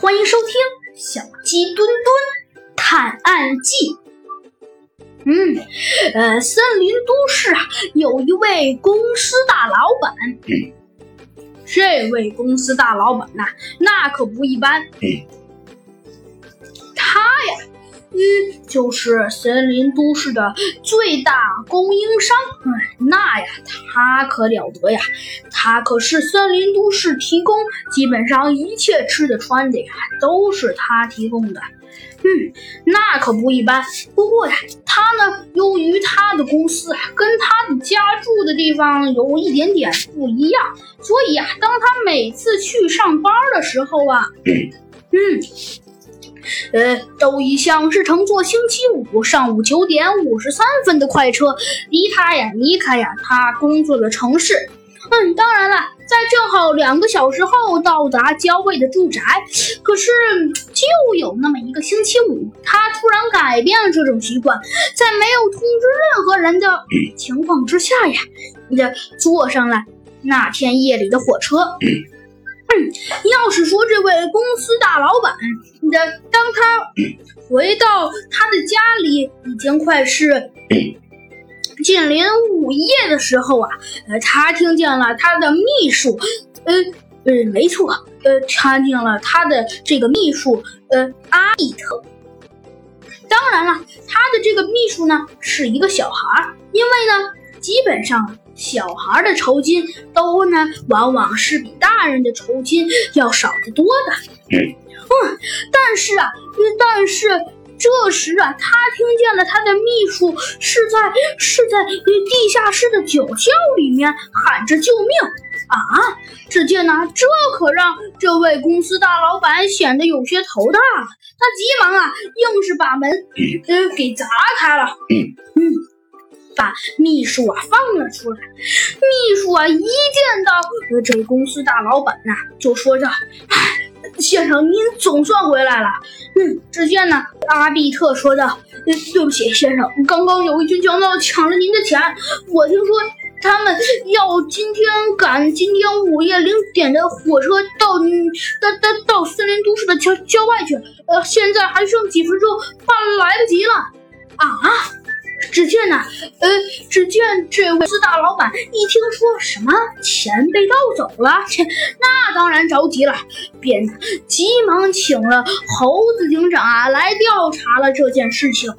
欢迎收听《小鸡墩墩探案记》。嗯，呃，森林都市啊，有一位公司大老板。这位公司大老板呐，那可不一般。他呀。嗯，就是森林都市的最大供应商。哎，那呀，他可了得呀！他可是森林都市提供基本上一切吃的穿的呀，都是他提供的。嗯，那可不一般。不过呀，他呢，由于他的公司啊，跟他的家住的地方有一点点不一样，所以呀，当他每次去上班的时候啊，嗯。呃，都一向是乘坐星期五上午九点五十三分的快车，离他呀，离开呀，他工作的城市。嗯，当然了，在正好两个小时后到达焦卫的住宅。可是，就有那么一个星期五，他突然改变了这种习惯，在没有通知任何人的情况之下呀，这坐上了那天夜里的火车。嗯，要是说这位公司大老板的，当他回到他的家里，已经快是近临午夜的时候啊，呃，他听见了他的秘书，呃呃，没错，呃，听见了他的这个秘书，呃，阿比特。当然了，他的这个秘书呢是一个小孩，因为呢，基本上。小孩的酬金都呢，往往是比大人的酬金要少得多的。嗯，但是啊，但是这时啊，他听见了他的秘书是在是在地下室的酒窖里面喊着救命啊！只见呢，这可让这位公司大老板显得有些头大。他急忙啊，硬是把门呃给砸开了。嗯。把秘书啊放了出来。秘书啊一见到这公司大老板呐，就说着：“先生，您总算回来了。”嗯，只见呢，阿比特说道：“对不起，先生，刚刚有一群强盗抢了您的钱。我听说他们要今天赶今天午夜零点的火车到到到到森林都市的郊郊外去。呃，现在还剩几分钟，怕来不及了。”啊！只见呢，呃，只见这位四大老板一听说什么钱被盗走了，切，那当然着急了，便急忙请了猴子警长啊来调查了这件事情。